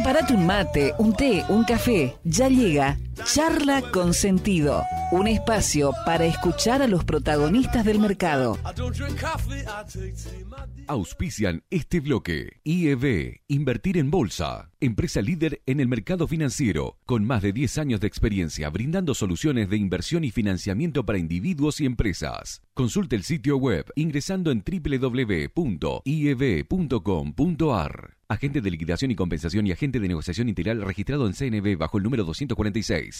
Prepárate un mate, un té, un café. Ya llega Charla con Sentido, un espacio para escuchar a los protagonistas del mercado. Auspician este bloque. IEB, Invertir en Bolsa, empresa líder en el mercado financiero, con más de 10 años de experiencia brindando soluciones de inversión y financiamiento para individuos y empresas. Consulte el sitio web ingresando en www.ieb.com.ar. Agente de liquidación y compensación y agente de negociación integral registrado en CNB bajo el número 246.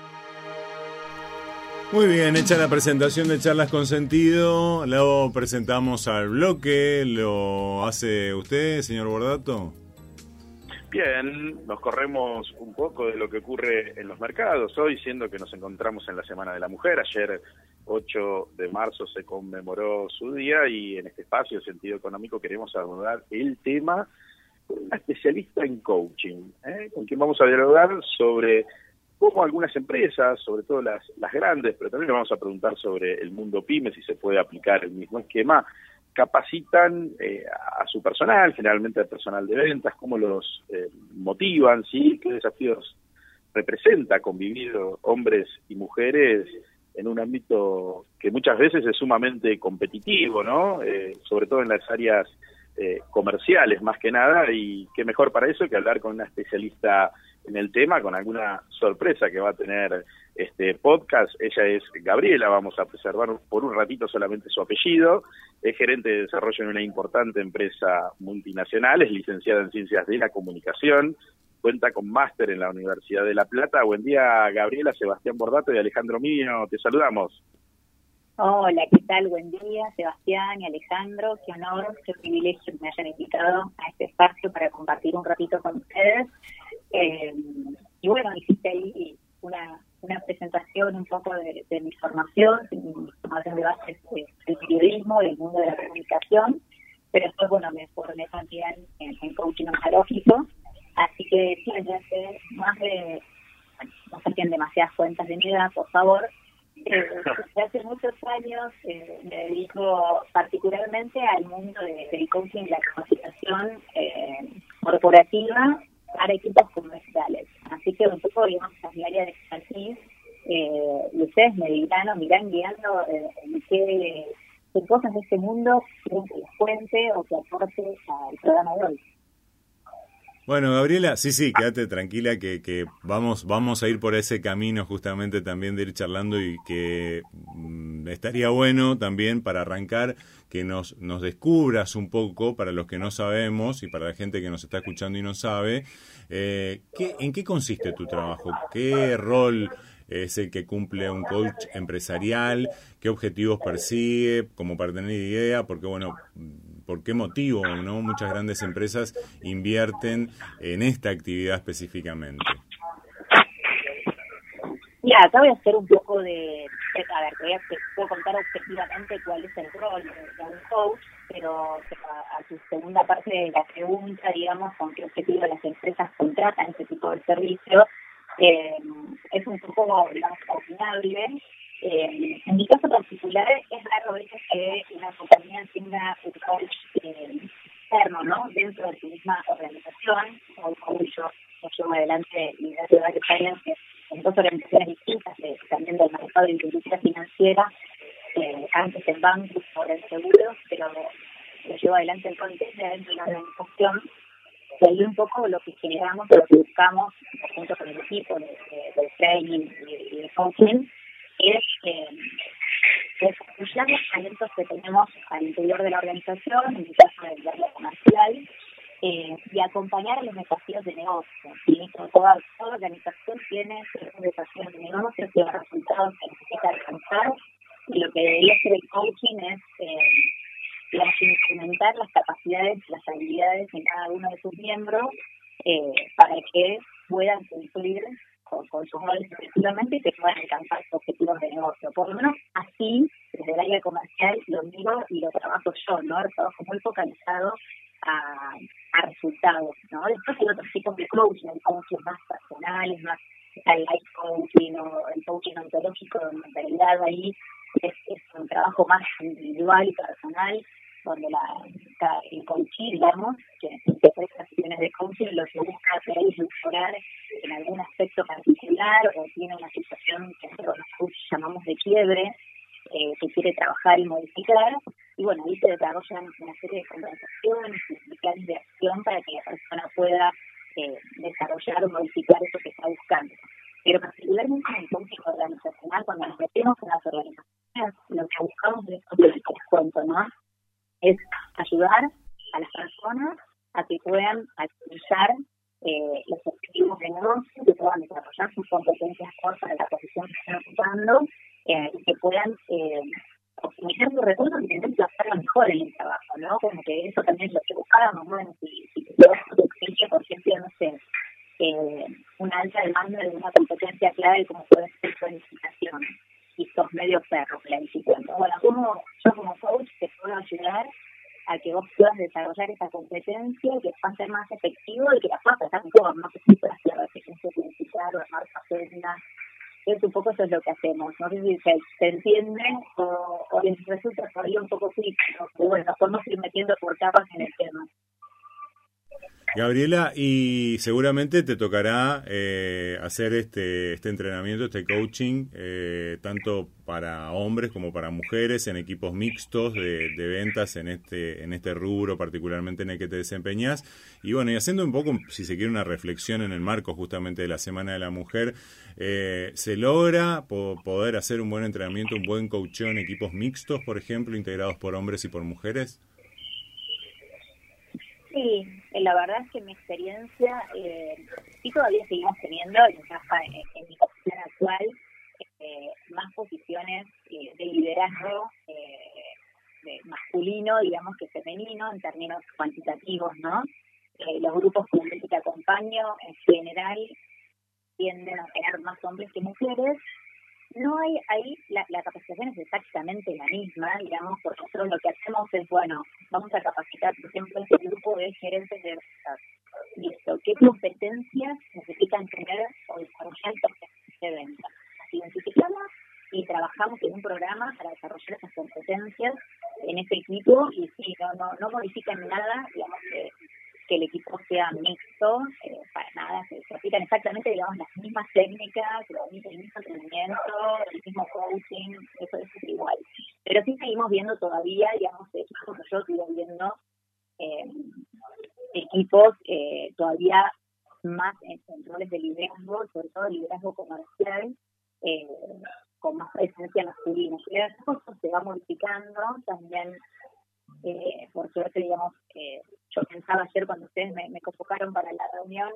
Muy bien, hecha la presentación de Charlas con Sentido, luego presentamos al bloque, lo hace usted, señor Bordato. Bien, nos corremos un poco de lo que ocurre en los mercados hoy, siendo que nos encontramos en la Semana de la Mujer. Ayer, 8 de marzo, se conmemoró su día y en este espacio sentido económico queremos abordar el tema con una especialista en coaching, ¿eh? con quien vamos a dialogar sobre cómo algunas empresas, sobre todo las, las grandes, pero también le vamos a preguntar sobre el mundo pyme, si se puede aplicar el mismo esquema, capacitan eh, a su personal, generalmente al personal de ventas, cómo los eh, motivan, ¿sí? qué desafíos representa convivir hombres y mujeres en un ámbito que muchas veces es sumamente competitivo, ¿no? Eh, sobre todo en las áreas comerciales más que nada, y qué mejor para eso que hablar con una especialista en el tema con alguna sorpresa que va a tener este podcast. Ella es Gabriela, vamos a preservar por un ratito solamente su apellido. Es gerente de desarrollo en una importante empresa multinacional, es licenciada en Ciencias de la Comunicación, cuenta con máster en la Universidad de La Plata. Buen día, Gabriela, Sebastián Bordato y Alejandro Mío, te saludamos. Hola, ¿qué tal? Buen día, Sebastián y Alejandro. Qué honor, qué privilegio que me hayan invitado a este espacio para compartir un ratito con ustedes. Eh, y bueno, hiciste ahí una, una presentación un poco de, mi formación, mi formación de base del periodismo, del mundo de la comunicación, pero después, bueno, me formé también en, coaching ontológico, así que sí, desde hace más de, no saquen demasiadas cuentas de mi edad, por favor, eh, hace muchos años eh, me dedico particularmente al mundo del coaching y la capacitación eh, corporativa para equipos comerciales. Así que un poco, digamos, a mi área de expertise, eh, y ustedes me dirán o guiando eh, qué, cosas de este mundo quieren que les cuente o que aporte al programa de hoy. Bueno, Gabriela, sí, sí, quédate tranquila que, que vamos, vamos a ir por ese camino justamente también de ir charlando y que mm, estaría bueno también para arrancar que nos, nos descubras un poco para los que no sabemos y para la gente que nos está escuchando y no sabe, eh, ¿qué, ¿en qué consiste tu trabajo? ¿Qué rol es el que cumple un coach empresarial? ¿Qué objetivos persigue? Como para tener idea, porque bueno por qué motivo no muchas grandes empresas invierten en esta actividad específicamente. Mira, acá voy a hacer un poco de, a ver, te voy a, puedo contar objetivamente cuál es el rol de, un coach, pero a, tu segunda parte de la pregunta, digamos, con qué objetivo las empresas contratan ese tipo de servicio, eh, es un poco, digamos, opinable eh, en mi caso particular es raro veces que una compañía tenga un coach eh, ¿no? Dentro de su misma organización, como yo, llevo adelante y hace varios años en dos organizaciones distintas, eh, también del mercado de industria financiera, eh, antes en bancos, ahora en seguros, pero lo llevo adelante el contexto dentro de la organización y ahí un poco lo que generamos, lo que buscamos junto con el equipo de, training y de coaching es eh, desarrollar los talentos que tenemos al interior de la organización, en el caso del área comercial, eh, y acompañar los desafíos de negocio. Toda, toda organización tiene ciertos desafíos de negocio, ciertos resultados que necesita alcanzar, y lo que debería hacer el coaching es eh, incrementar las capacidades, las habilidades de cada uno de sus miembros eh, para que puedan cumplir con, sus efectivamente y que puedan alcanzar sus objetivos de negocio. Por lo menos así, desde el área comercial, lo miro y lo trabajo yo, ¿no? Trabajo muy focalizado a, resultados, ¿no? Después hay otros tipos de coaching, hay coaching más personales, más el life coaching o el coaching ontológico de mentalidad ahí es, es un trabajo más individual y personal donde la, el coaching, digamos, que, presta sesiones de coaching, lo que busca hacer es mejorar en algún aspecto particular o tiene una situación que nosotros llamamos de quiebre, eh, que quiere trabajar y modificar. Y bueno, ahí se desarrollan una serie de conversaciones y planes de acción para que la persona pueda eh, desarrollar o modificar eso que está buscando. Pero particularmente en el coaching organizacional, cuando nos metemos en las organizaciones, lo que buscamos es lo que les cuento, ¿no? Es ayudar a las personas a que puedan alcanzar eh, los objetivos de negocio, que puedan desarrollar sus competencias para la posición que están ocupando eh, y que puedan eh, optimizar sus recursos y tener que hacerlo mejor en el trabajo, ¿no? Como que eso también es lo que buscábamos, bueno, si, si te exige, por ejemplo, no sé, eh, una alta demanda de una competencia clave como puede ser planificación y sos medio perro planificando. Bueno, como yo como coach te puedo ayudar a que vos puedas desarrollar esa competencia, que pueda ser más efectivo y que la puedas pasar mejor, no que siempre hacer la eficiencia planificar o armar agendas. Es un poco eso es lo que hacemos. No sé si se, se entiende o, o, les resulta todavía un poco crítico, pero bueno, podemos ir metiendo por capas en el. Gabriela, y seguramente te tocará eh, hacer este, este entrenamiento, este coaching, eh, tanto para hombres como para mujeres, en equipos mixtos de, de, ventas en este, en este rubro, particularmente en el que te desempeñas. Y bueno, y haciendo un poco, si se quiere, una reflexión en el marco justamente de la Semana de la Mujer, eh, ¿se logra poder hacer un buen entrenamiento, un buen coaching en equipos mixtos, por ejemplo, integrados por hombres y por mujeres? Sí, la verdad es que mi experiencia, eh, sí todavía seguimos teniendo, en, en, mi posición actual, eh, más posiciones eh, de liderazgo eh, de masculino, digamos, que femenino, en términos cuantitativos, ¿no? Eh, los grupos con que acompaño, en general, tienden a tener más hombres que mujeres, no hay ahí, la, la, capacitación es exactamente la misma, digamos, porque nosotros lo que hacemos es, bueno, vamos a capacitar, por ejemplo, este grupo de gerentes de ventas. Listo, ¿qué competencias necesitan tener o desarrollar los de ventas? Las identificamos y trabajamos en un programa para desarrollar esas competencias en ese equipo y sí, no, no, no modifican nada, digamos, que que el equipo sea mixto, eh, para nada, se, aplican exactamente, digamos, las mismas técnicas, el mismo entrenamiento, el mismo coaching, eso, es igual. Pero sí seguimos viendo todavía, digamos, equipos yo sigo viendo, eh, equipos eh, todavía más en, roles de liderazgo, sobre todo liderazgo comercial, eh, con más presencia masculina. Eso se va modificando, también por suerte, digamos, yo pensaba ayer cuando ustedes me, me convocaron para la reunión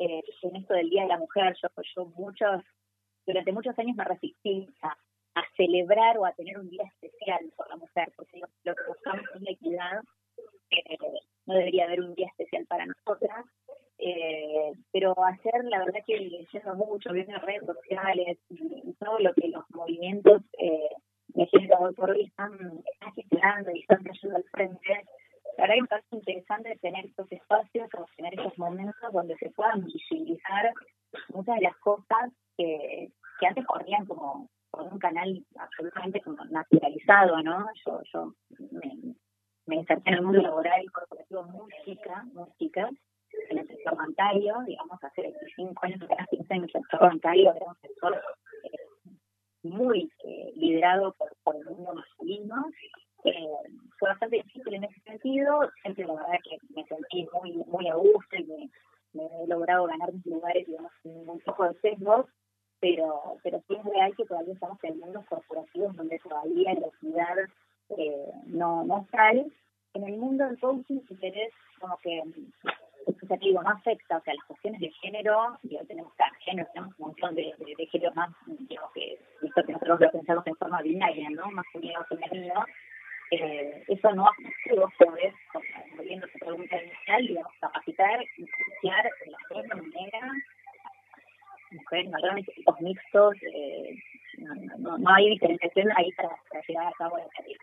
eh, en esto del Día de la Mujer, yo, muchos, durante muchos años me resistí a, celebrar o a tener un día especial por la mujer, porque lo que buscamos es la equidad, eh, no debería haber un día especial para nosotras, eh, pero ayer la verdad que leyendo mucho, viendo redes sociales y, todo lo que los movimientos eh, de género hoy por hoy están, están gestionando y están trayendo al frente, la verdad que me parece interesante tener estos espacios tener estos momentos donde se puedan visibilizar muchas de las cosas que, que antes corrían como por un canal absolutamente como naturalizado, ¿no? Yo, yo me, inserté en el mundo laboral y corporativo muy chica, en el sector bancario, digamos, hace 25 años, apenas 15 en el sector bancario, era un sector eh, muy eh, liderado por, por el mundo masculino, eh, fue bastante difícil en ese sentido, siempre la verdad que me sentí muy muy a gusto y me, he logrado ganar mis lugares, digamos, ningún tipo de sesgos, pero, pero sí es real que todavía estamos en mundos corporativos donde todavía la equidad eh, no, no sale. En el mundo del coaching, si querés, como que, te digo, no afecta, o sea, las cuestiones de género, ya tenemos cada género, tenemos un montón de, de, de géneros más, digamos que, visto que nosotros lo pensamos en forma binaria, ¿no? Masculino, femenino, eh, eso no hace vos podés, volviendo a tu pregunta inicial, digamos, capacitar, influenciar de la misma manera varones y chicos mixtos, eh, no, no, hay diferenciación ahí para, llegar a cabo la tarea.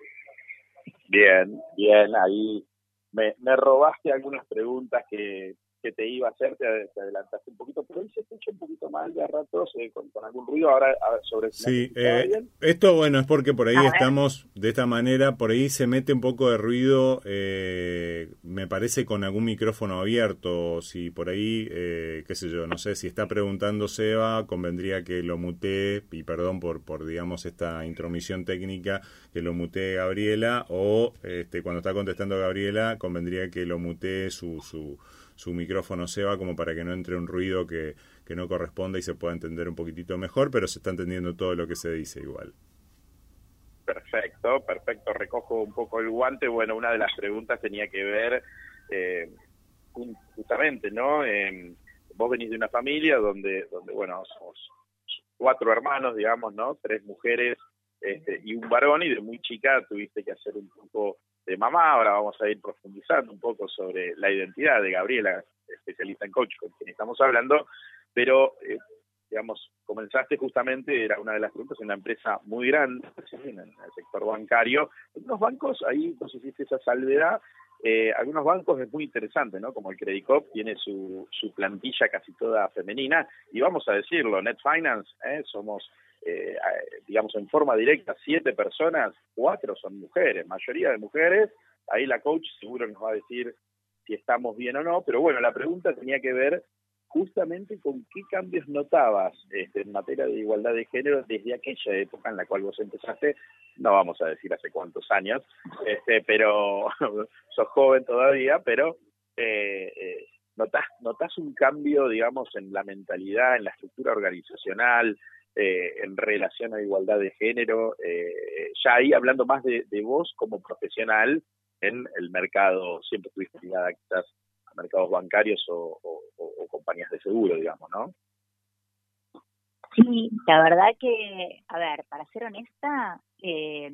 Bien, bien, ahí me, me robaste algunas preguntas que, que te iba a hacer, te, adelantaste un poquito, pero hoy se escucha un poquito mal de a ratos eh, con, algún ruido. Ahora, sobre Sí, eh, esto bueno, es porque por ahí estamos de esta manera, por ahí se mete un poco de ruido, eh, me parece con algún micrófono abierto, si por ahí, eh, qué sé yo, no sé, si está preguntando Seba, convendría que lo mutee, y perdón por, por digamos, esta intromisión técnica, que lo mutee Gabriela, o este, cuando está contestando Gabriela, convendría que lo mutee su... su su micrófono se va como para que no entre un ruido que, que no corresponda y se pueda entender un poquitito mejor, pero se está entendiendo todo lo que se dice igual. Perfecto, perfecto. Recojo un poco el guante. Bueno, una de las preguntas tenía que ver eh, justamente, ¿no? Eh, vos venís de una familia donde, donde bueno, somos cuatro hermanos, digamos, ¿no? Tres mujeres este, y un varón, y de muy chica tuviste que hacer un poco de mamá. Ahora vamos a ir profundizando un poco sobre la identidad de Gabriela, especialista en coach con quien estamos hablando, pero, eh, digamos, comenzaste justamente, era una de las preguntas, en una empresa muy grande, en el sector bancario. Algunos bancos, ahí nos hiciste esa salvedad, eh, algunos bancos es muy interesante, ¿no? Como el Credit Cop tiene su, su plantilla casi toda femenina, y vamos a decirlo, Net Finance, ¿eh? somos eh, digamos, en forma directa, siete personas, cuatro son mujeres, mayoría de mujeres. Ahí la coach seguro nos va a decir si estamos bien o no, pero bueno, la pregunta tenía que ver justamente con qué cambios notabas este, en materia de igualdad de género desde aquella época en la cual vos empezaste, no vamos a decir hace cuántos años, este, pero sos joven todavía, pero eh, eh, notas un cambio, digamos, en la mentalidad, en la estructura organizacional, eh, en relación a igualdad de género, eh, ya ahí hablando más de, vos como profesional en el mercado, siempre estuviste ligada quizás a mercados bancarios o, compañías de seguro, digamos, ¿no? Sí, la verdad que, a ver, para ser honesta, eh,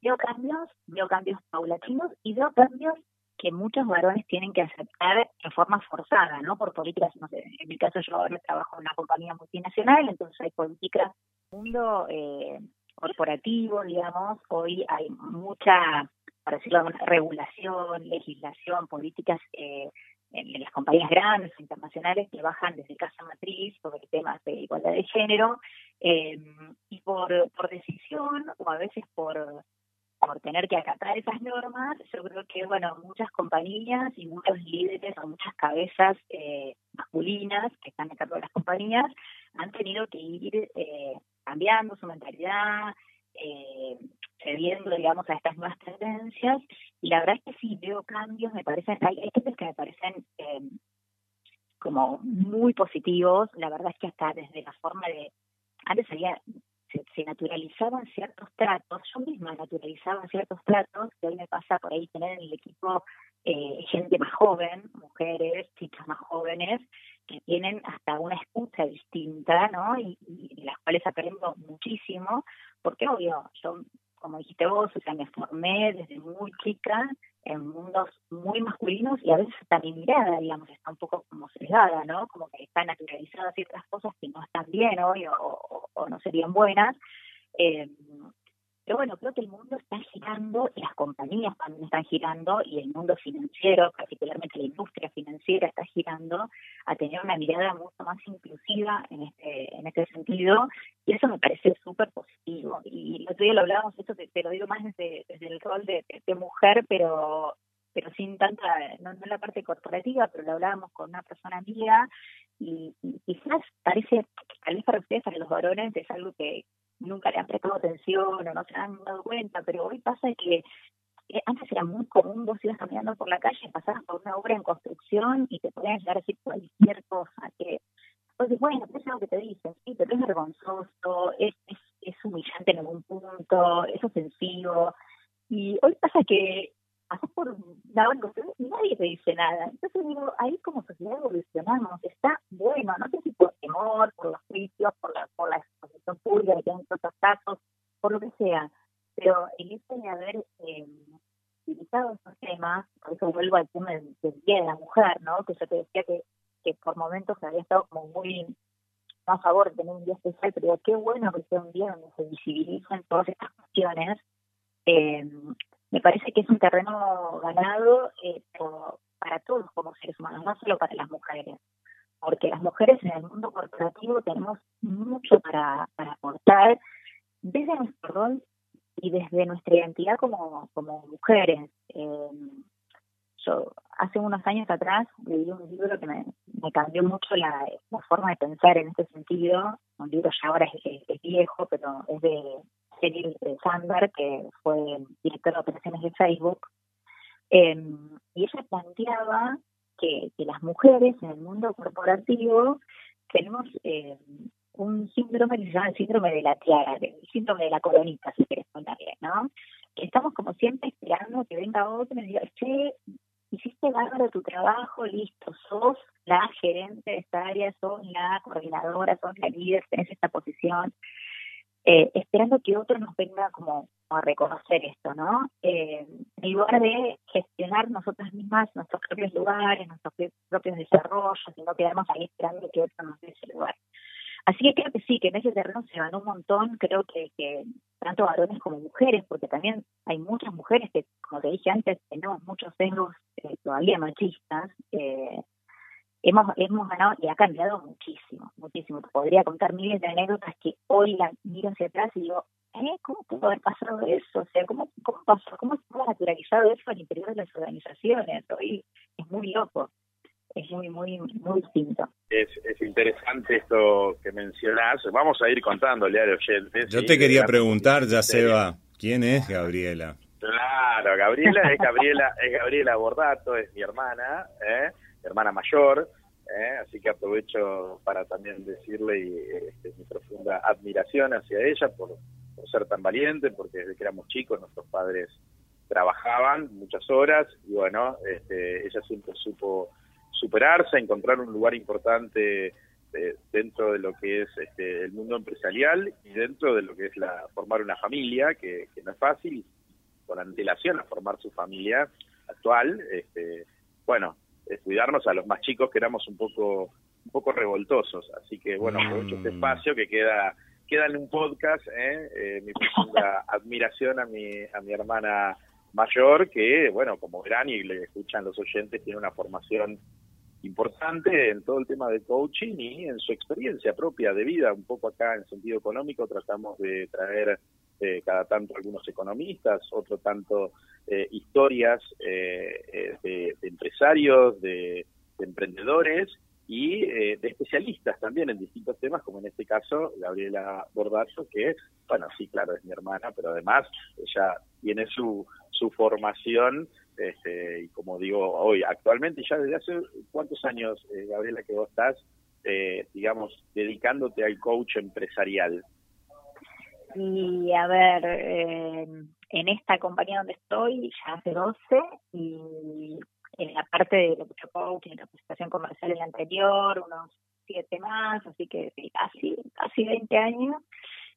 veo cambios, veo cambios paulatinos y veo cambios que muchos varones tienen que aceptar en forma forzada, ¿no? Por políticas, no sé, en mi caso yo ahora trabajo en una compañía multinacional, entonces hay políticas, mundo eh, corporativo, digamos, hoy hay mucha, para decirlo, regulación, legislación, políticas eh, en, las compañías grandes internacionales que bajan desde casa matriz sobre temas de igualdad de género eh, y por, por decisión o a veces por por tener que acatar esas normas, yo creo que, bueno, muchas compañías y muchos líderes o muchas cabezas eh, masculinas que están a cargo de las compañías han tenido que ir eh, cambiando su mentalidad, eh, cediendo, digamos, a estas nuevas tendencias. Y la verdad es que sí, veo cambios, me parecen, hay, hay que me parecen eh, como muy positivos. La verdad es que hasta desde la forma de antes había se, naturalizaban ciertos tratos, yo misma naturalizaba ciertos tratos, que hoy me pasa por ahí tener en el equipo eh, gente más joven, mujeres, chicas más jóvenes, que tienen hasta una escucha distinta, ¿no? Y, y, las cuales aprendo muchísimo, porque obvio, yo, como dijiste vos, o sea, me formé desde muy chica en mundos muy masculinos y a veces hasta mi mirada, digamos, está un poco como sesgada, ¿no? Como que están naturalizadas ciertas cosas que no están bien hoy o, no serían buenas. Eh, pero bueno, creo que el mundo está girando, y las compañías también están girando, y el mundo financiero, particularmente la industria financiera, está girando a tener una mirada mucho más inclusiva en este, en este sentido, y eso me parece súper positivo. Y el otro día lo hablábamos, esto te, lo digo más desde, desde el rol de, mujer, pero pero sin tanta, no, en la parte corporativa, pero lo hablábamos con una persona amiga y, y quizás parece, tal vez para ustedes, para los varones, es algo que, nunca le han prestado atención o no se han dado cuenta, pero hoy pasa que eh, antes era muy común, vos ibas caminando por la calle, pasabas por una obra en construcción y te podían llegar a decir cualquier cosa, que pues bueno, es algo que te dicen, sí, pero es vergonzoso, es, es, humillante en algún punto, es ofensivo, y hoy pasa que pasas por la construcción y nadie te dice nada. Entonces digo, ahí como sociedad evolucionamos, está bueno, no sé si por temor, por los juicios, por la, por la pública que casos, por lo que sea, pero el hecho de haber eh, utilizado esos temas, por eso vuelvo al tema del, día de la mujer, ¿no? Que yo te decía que, que por momentos había estado como muy a favor de tener un día especial, pero qué bueno que sea un día donde se visibilicen todas estas cuestiones. Eh, me parece que es un terreno ganado eh, para todos como seres humanos, no solo para las mujeres, porque las mujeres en el mundo corporativo tenemos mucho para, para aportar desde nuestro rol y desde nuestra identidad como, como mujeres. Eh, yo hace unos años atrás leí un libro que me, cambió mucho la, forma de pensar en este sentido. Un libro ya ahora es, viejo, pero es de Sheryl Sandberg, que fue director de operaciones de Facebook. Em, y ella planteaba que, que, las mujeres en el mundo corporativo tenemos eh, un síndrome que se llama el síndrome de la tiara, el síndrome de la coronita, si quieres contarle, ¿no? Estamos como siempre esperando que venga otro y diga, che, hiciste bárbaro tu trabajo, listo, sos la gerente de esta área, sos la coordinadora, sos la líder, tenés esta posición, eh, esperando que otro nos venga como a reconocer esto, ¿no? Eh, en lugar de gestionar nosotras mismas nuestros propios lugares, nuestros propios desarrollos, y no quedarnos ahí esperando que otro nos dé ese lugar. Así que creo que sí, que en ese terreno se ganó un montón, creo que, tanto varones como mujeres, porque también hay muchas mujeres que, como te dije antes, tenemos muchos sesgos eh, todavía machistas, eh, hemos, hemos ganado y ha cambiado muchísimo, muchísimo. podría contar miles de anécdotas que hoy la miro hacia atrás y digo, ¿eh? ¿Cómo pudo haber pasado eso? O sea, ¿cómo, cómo pasó? ¿Cómo se ha naturalizado eso al interior de las organizaciones? Hoy es muy loco es muy, muy, muy distinto. Es, es interesante esto que mencionás. Vamos a ir contándole a los oyentes. Yo te quería preguntar, ya Seba, ¿quién es Gabriela? Claro, Gabriela es Gabriela, es Gabriela Bordato, es mi hermana, ¿eh? Hermana mayor, ¿eh? así que aprovecho para también decirle este, mi profunda admiración hacia ella por, ser tan valiente, porque desde que éramos chicos nuestros padres trabajaban muchas horas y bueno, este, ella siempre supo superarse, encontrar un lugar importante eh, dentro de lo que es este, el mundo empresarial y dentro de lo que es la formar una familia, que, no es fácil, con antelación a formar su familia actual, este, bueno, cuidarnos a los más chicos que éramos un poco un poco revoltosos, así que bueno, aprovecho este mm. espacio que queda queda en un podcast, ¿eh? Eh, mi profunda admiración a mi a mi hermana mayor que, bueno, como verán y le escuchan los oyentes, tiene una formación importante en todo el tema de coaching y en su experiencia propia de vida, un poco acá en sentido económico tratamos de traer eh, cada tanto algunos economistas, otro tanto eh, historias eh, de, empresarios, de, emprendedores y de especialistas también en distintos temas, como en este caso Gabriela Bordazo, que, bueno, sí, claro, es mi hermana, pero además ella tiene su, su formación este, y como digo hoy, actualmente ya desde hace cuántos años, eh, Gabriela, que vos estás, eh, digamos, dedicándote al coach empresarial. Y a ver, eh, en esta compañía donde estoy ya hace 12 y en la parte de lo que yo la presentación comercial en la anterior, unos 7 más, así que casi, casi 20 años.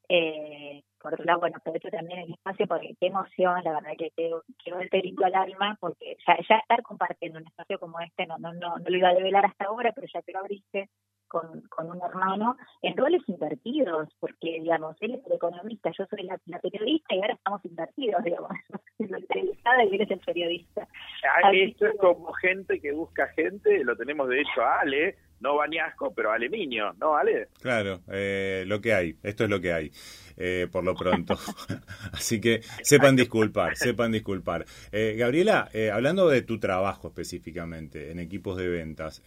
Eh, por otro lado, bueno, aprovecho también el espacio porque qué emoción, la verdad que quiero, quiero perito al alma, porque ya, ya estar compartiendo un espacio como este, no, no, no, no lo iba a develar hasta ahora, pero ya que lo abriste con, con un hermano, en roles invertidos, porque, digamos, él es el economista, yo soy la, periodista y ahora estamos invertidos, digamos, la entrevistada y él es el periodista. esto es como gente que busca gente, lo tenemos de hecho a Ale, no Bañasco, pero Alemiño, ¿no, Ale? Claro, eh, lo que hay, esto es lo que hay, eh, por lo pronto. Así que sepan disculpar, sepan disculpar. Eh, Gabriela, hablando de tu trabajo específicamente en equipos de ventas,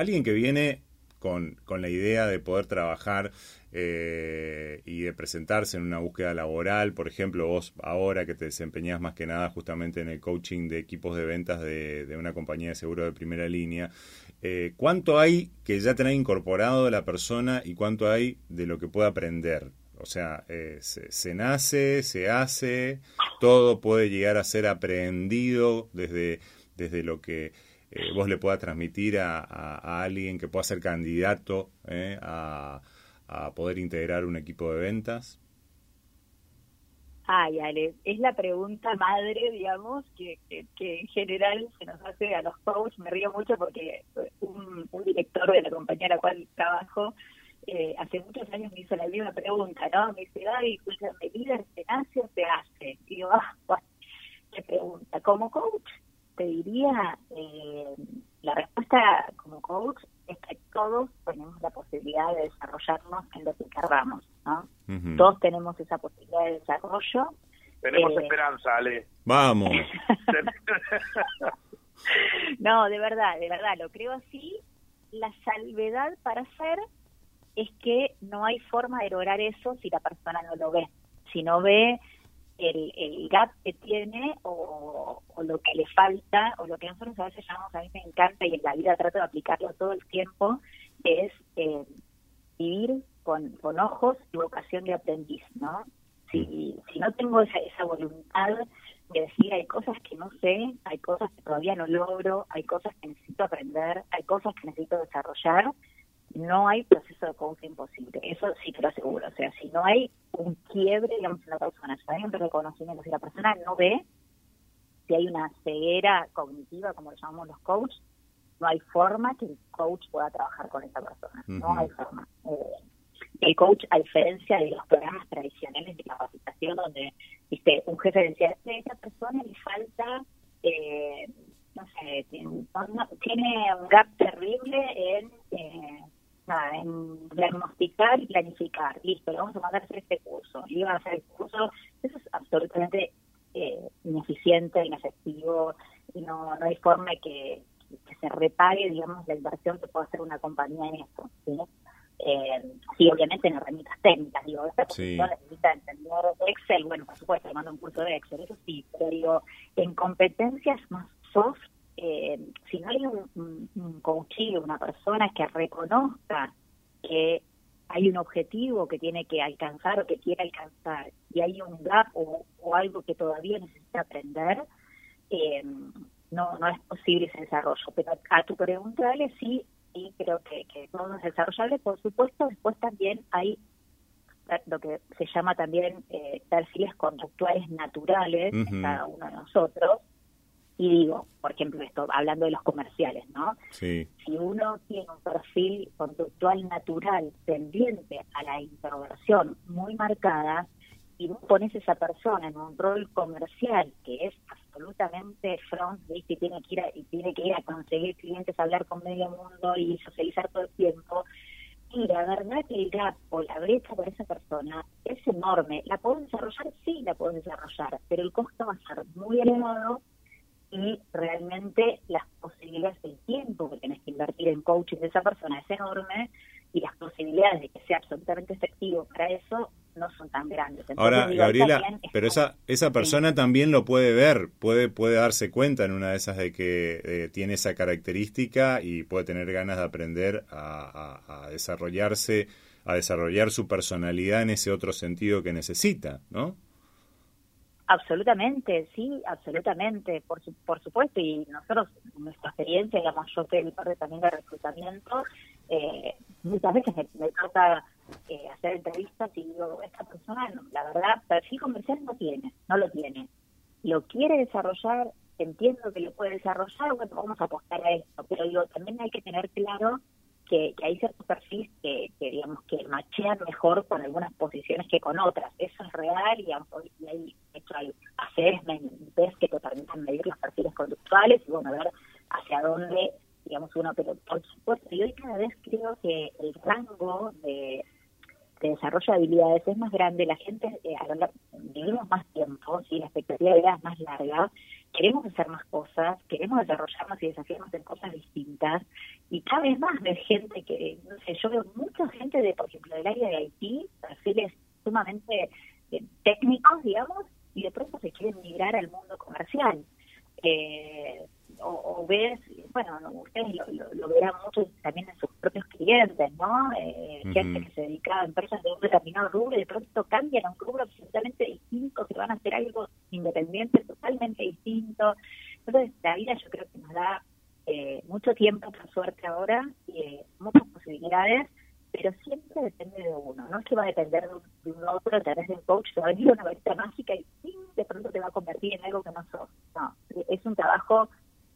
alguien que viene con, con la idea de poder trabajar eh, y de presentarse en una búsqueda laboral, por ejemplo, vos ahora que te desempeñás más que nada justamente en el coaching de equipos de ventas de, de una compañía de seguro de primera línea, eh, ¿cuánto hay que ya tenés incorporado la persona y cuánto hay de lo que puede aprender? O sea, eh, se, nace, se hace, todo puede llegar a ser aprendido desde, desde lo que eh, vos le pueda transmitir a, alguien que pueda ser candidato eh, a, poder integrar un equipo de ventas? Ay, Ale, es la pregunta madre, digamos, que, que, en general se nos hace a los coaches. Me río mucho porque un, director de la compañía a la cual trabajo eh, hace muchos años me hizo la misma pregunta, ¿no? Me dice, Gaby, escúchame, líder se nace o se hace? Y yo, ah, bueno, me pregunta, como coach, te diría, eh, la respuesta como coach es que todos tenemos la posibilidad de desarrollarnos en lo que queramos, ¿no? Todos tenemos esa posibilidad de desarrollo. Tenemos eh, esperanza, Ale. Vamos. no, de verdad, de verdad, lo creo así. La salvedad para hacer es que no hay forma de lograr eso si la persona no lo ve. Si no ve el, el gap que tiene o, lo que le falta o lo que nosotros a veces llamamos, a mí me encanta y en la vida trato de aplicarlo todo el tiempo, es eh, vivir con, con ojos y vocación de aprendiz, ¿no? Si, si no tengo esa, esa voluntad de decir hay cosas que no sé, hay cosas que todavía no logro, hay cosas que necesito aprender, hay cosas que necesito desarrollar, no hay proceso de coaching posible. Eso sí te lo aseguro. O sea, si no hay un quiebre, digamos, en la persona, si hay un reconocimiento, si la persona no ve, si hay una ceguera cognitiva, como lo llamamos los coaches, no hay forma que el coach pueda trabajar con esa persona. No hay forma. Eh, el coach, a diferencia de los programas tradicionales de capacitación, donde viste un jefe decía, a esa persona le falta, eh, no sé, tiene, tiene, un gap terrible en... Eh, en diagnosticar y planificar. Listo, le vamos a mandar a hacer este curso. Y van a hacer el curso. Eso es absolutamente eh, ineficiente, inefectivo, y no, no hay forma que, se repague, digamos, la inversión que puede hacer una compañía en esto. ¿sí? Eh, sí, obviamente en herramientas técnicas, digo, esta sí. necesita entender Excel, bueno, por supuesto, le mando un curso de Excel, eso sí, pero digo, en competencias más soft, eh, si no hay un, un, una persona que reconozca que hay un objetivo que tiene que alcanzar o que quiere alcanzar y hay un gap o, algo que todavía necesita aprender, eh, no, no es posible ese desarrollo. Pero a tu pregunta, Ale, sí, sí creo que, que todo es desarrollable. Por supuesto, después también hay lo que se llama también eh, perfiles conductuales naturales en cada uno de nosotros, y digo, por ejemplo, esto, hablando de los comerciales, ¿no? Sí. Si uno tiene un perfil conductual natural tendiente a la introversión muy marcada, y vos pones a esa persona en un rol comercial que es absolutamente front, y tiene que ir a, y tiene que ir a conseguir clientes, hablar con medio mundo y socializar todo el tiempo, y la verdad que el gap o la brecha para esa persona es enorme. ¿La puedo desarrollar? Sí, la puedo desarrollar, pero el costo va a ser muy elevado y realmente las posibilidades del tiempo que tienes que invertir en coaching de esa persona es enorme y las posibilidades de que sea absolutamente efectivo para eso no son tan grandes. Ahora, Gabriela, pero esa esa persona también lo puede ver, puede puede darse cuenta en una de esas de que eh, tiene esa característica y puede tener ganas de aprender a, a desarrollarse, a desarrollar su personalidad en ese otro sentido que necesita, ¿no? Absolutamente, sí, absolutamente, por, por supuesto, y nosotros, nuestra experiencia, digamos, yo soy el parte también de reclutamiento, eh, muchas veces me, toca eh, hacer entrevistas y digo, esta persona, la verdad, perfil comercial no tiene, no lo tiene. Lo quiere desarrollar, entiendo que lo puede desarrollar, bueno, vamos a apostar a esto, pero digo, también hay que tener claro que, hay ciertos perfiles que, digamos que machean mejor con algunas posiciones que con otras. Eso es real y, hay, hecho, hay hacer que te permiten medir los perfiles conductuales y bueno, ver hacia dónde, digamos, uno, pero por supuesto, y hoy cada vez creo que el rango de, desarrollo de habilidades es más grande, la gente, eh, vivimos más tiempo, ¿sí? la expectativa de vida es más larga, queremos hacer más cosas, queremos desarrollarnos y desafiarnos en cosas distintas, y cada vez más de gente que, no sé, yo veo mucha gente de, por ejemplo, del área de Haití, perfiles sumamente eh, técnicos, digamos, y de pronto se quieren migrar al mundo comercial. Eh, o, ves, bueno, ustedes lo, verán mucho también en sus propios clientes, ¿no? Eh, gente que se dedica a empresas de un determinado rubro y de pronto cambian a un rubro absolutamente distinto, que van a hacer algo independiente, totalmente distinto. Entonces, la vida yo creo que nos da eh, mucho tiempo, por suerte ahora, y eh, muchas posibilidades, pero siempre depende de uno. No es que va a depender de un, otro a través del coach, que va a venir una varita mágica y de pronto te va a convertir en algo que no sos. No, es un trabajo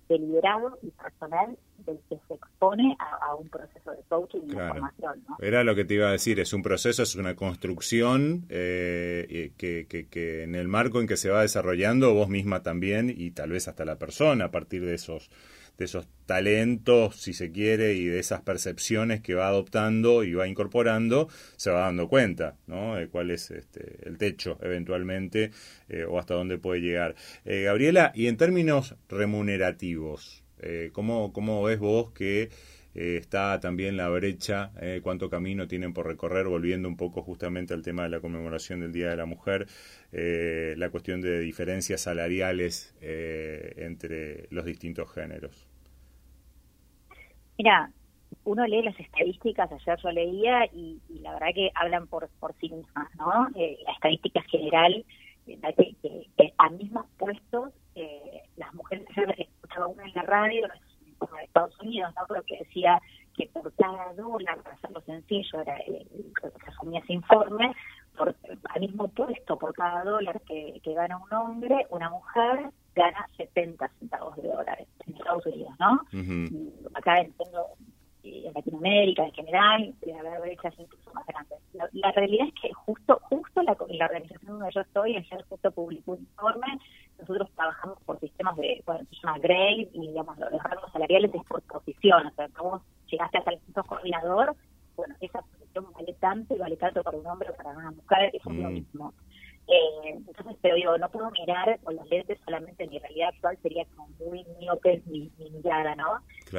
deliberado y personal del que se expone a, un proceso de coaching y formación. Era lo que te iba a decir, es un proceso, es una construcción eh, que, que, que, en el marco en que se va desarrollando vos misma también y tal vez hasta la persona a partir de esos de esos talentos, si se quiere, y de esas percepciones que va adoptando y va incorporando, se va dando cuenta, ¿no? De cuál es este, el techo eventualmente eh, o hasta dónde puede llegar. Eh, Gabriela, y en términos remunerativos, eh, ¿cómo, ¿cómo ves vos que eh, está también la brecha, eh, cuánto camino tienen por recorrer, volviendo un poco justamente al tema de la conmemoración del Día de la Mujer, eh, la cuestión de diferencias salariales entre los distintos géneros. Mira, uno lee las estadísticas, ayer yo leía y, la verdad que hablan por, por sí mismas, ¿no? la estadística general, que, que, a mismos puestos, las mujeres, escuchaba una en la radio, como de Estados Unidos, ¿no? Pero que decía que por cada dólar, para hacerlo sencillo, era lo que asumía ese informe, por, al mismo puesto, por cada dólar que, que gana un hombre, una mujer gana 70 centavos de dólares en Estados Unidos, ¿no? Acá entiendo en Latinoamérica en general debe haber brechas incluso más grandes. La, realidad es que justo justo la, la organización donde yo estoy, ayer justo publicó un informe, nosotros trabajamos por sistemas de, bueno, se llama grade y digamos los rangos salariales es por posición, o sea, como llegaste hasta el punto coordinador, bueno, esa posición vale tanto y vale tanto para un hombre o para una mujer, eso es lo mm. mismo. Eh, entonces, pero digo, no puedo mirar con los lentes solamente mi realidad actual, sería como muy miope mi, mi mirada, ¿no?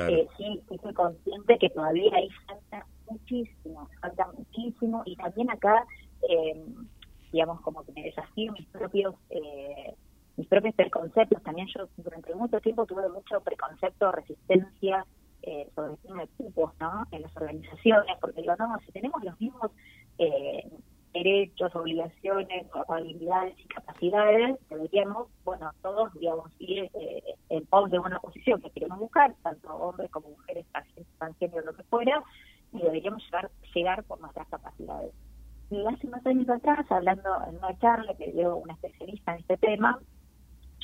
Eh, sí, sí soy consciente que todavía ahí falta muchísimo, falta muchísimo, y también acá, eh, digamos, como que me desafío mis propios... Eh, mis propios preconceptos, también yo durante mucho tiempo tuve mucho preconcepto, resistencia eh, sobre de tipos, ¿no? En las organizaciones, porque digo, no, si tenemos los mismos eh, derechos, obligaciones, habilidades y capacidades, deberíamos, bueno, todos, digamos, ir eh, en pos de una posición que queremos buscar, tanto hombres como mujeres, transgénero, lo que fuera, y deberíamos llegar, llegar por nuestras capacidades. Hace unos años atrás, hablando en una charla que dio una especialista en este tema,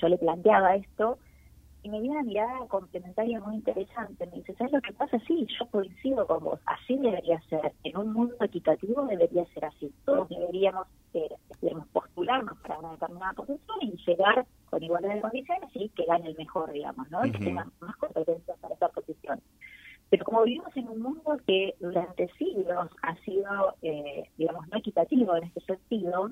yo le planteaba esto, y me dio una mirada complementaria muy interesante. Me dice, ¿sabes lo que pasa? Sí, yo coincido con vos. Así debería ser. En un mundo equitativo debería ser así. Todos deberíamos, eh, postularnos para una determinada posición y llegar con igualdad de condiciones y que gane el mejor, digamos, ¿no? Y que tenga más competencias para esa posición. Pero como vivimos en un mundo que durante siglos ha sido, eh, digamos, no equitativo en este sentido,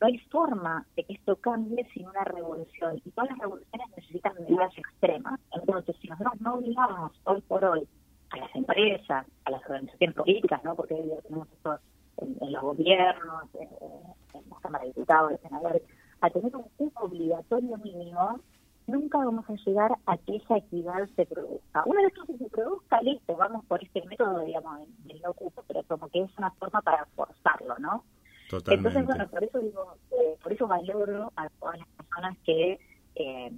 no hay forma de que esto cambie sin una revolución. Y todas las revoluciones necesitan medidas extremas. Entonces, si nosotros no obligamos hoy por hoy a las empresas, a las organizaciones políticas, ¿no? porque tenemos esto en, los gobiernos, en, en las cámaras de diputados, senadores, a tener un cupo obligatorio mínimo, nunca vamos a llegar a que esa equidad se produzca. Una vez que se produzca, listo, vamos por este método, digamos, del no cupo, pero como que es una forma para forzarlo, ¿no? Entonces, bueno, por eso digo, eh, por eso valoro a todas las personas que eh,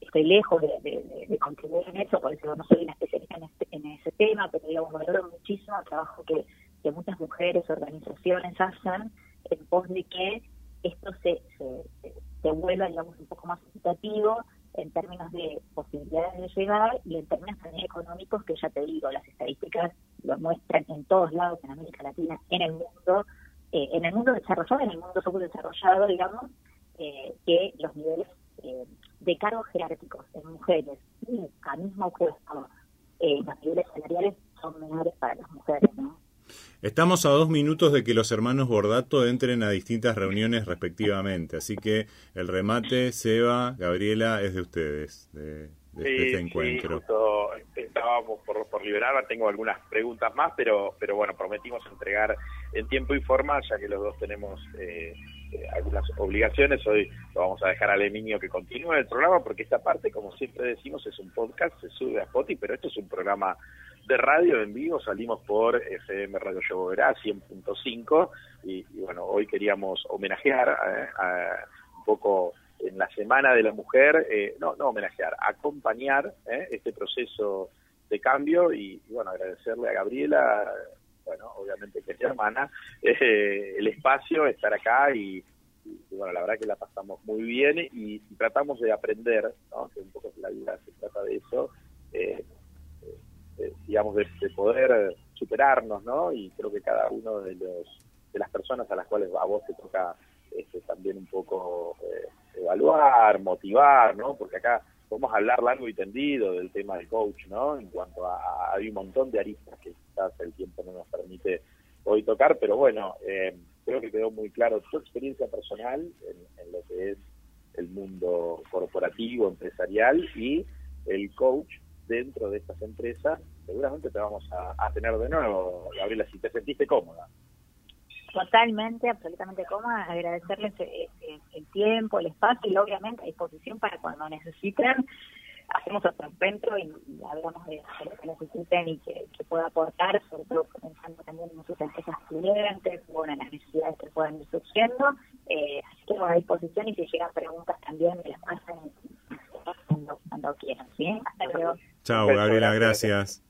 estoy lejos de, de, contribuir en eso, por eso no soy una especialista en, este, en ese tema, pero digamos, valoro muchísimo el trabajo que, que muchas mujeres, organizaciones hacen en pos de que esto se, se, se vuelva, digamos, un poco más equitativo en términos de posibilidades de llegar y en términos también económicos, que ya te digo, las estadísticas lo muestran en todos lados, en América Latina, en el mundo, eh, en el mundo desarrollado, en el mundo subdesarrollado, digamos, eh, que los niveles eh, de cargos jerárquicos en mujeres y a mismo puesto, los niveles salariales son menores para las mujeres, ¿no? Estamos a dos minutos de que los hermanos Bordato entren a distintas reuniones respectivamente, así que el remate, Seba, Gabriela, es de ustedes, de, este encuentro. Sí, estábamos por, por liberarla, tengo algunas preguntas más, pero, pero bueno, prometimos entregar en tiempo y forma, ya que los dos tenemos eh, eh, algunas obligaciones. Hoy lo vamos a dejar al Eminio que continúe el programa, porque esta parte, como siempre decimos, es un podcast, se sube a Spotify, pero esto es un programa de radio en vivo, salimos por FM Radio Verá 100.5, y, y, bueno, hoy queríamos homenajear eh, a, un poco en la Semana de la Mujer, no, no homenajear, acompañar este proceso de cambio y, bueno, agradecerle a Gabriela bueno, obviamente que es hermana, eh, el espacio, estar acá y, bueno, la verdad que la pasamos muy bien y, tratamos de aprender, ¿no? que un poco la vida se trata de eso, eh, eh, digamos, de, poder superarnos, ¿no? Y creo que cada uno de los de las personas a las cuales a vos te toca este, también un poco evaluar, motivar, ¿no? Porque acá podemos hablar largo y tendido del tema del coach, ¿no? En cuanto a, hay un montón de aristas el tiempo no nos permite hoy tocar, pero bueno, eh, creo que quedó muy claro tu experiencia personal en, lo que es el mundo corporativo, empresarial y el coach dentro de estas empresas. Seguramente te vamos a, a tener de nuevo, Gabriela, si te sentiste cómoda. Totalmente, absolutamente cómoda. Agradecerles eh, eh, el, tiempo, el espacio y obviamente a disposición para cuando necesiten. Hacemos otro encuentro y, hablamos de, lo que necesiten y que, pueda aportar, sobre todo pensando también en sus empresas clientes, bueno, en las necesidades que puedan ir surgiendo. Eh, así que a disposición y si llegan preguntas también me las pasan cuando, cuando quieran. ¿sí? Hasta luego. Chao, Gabriela, gracias.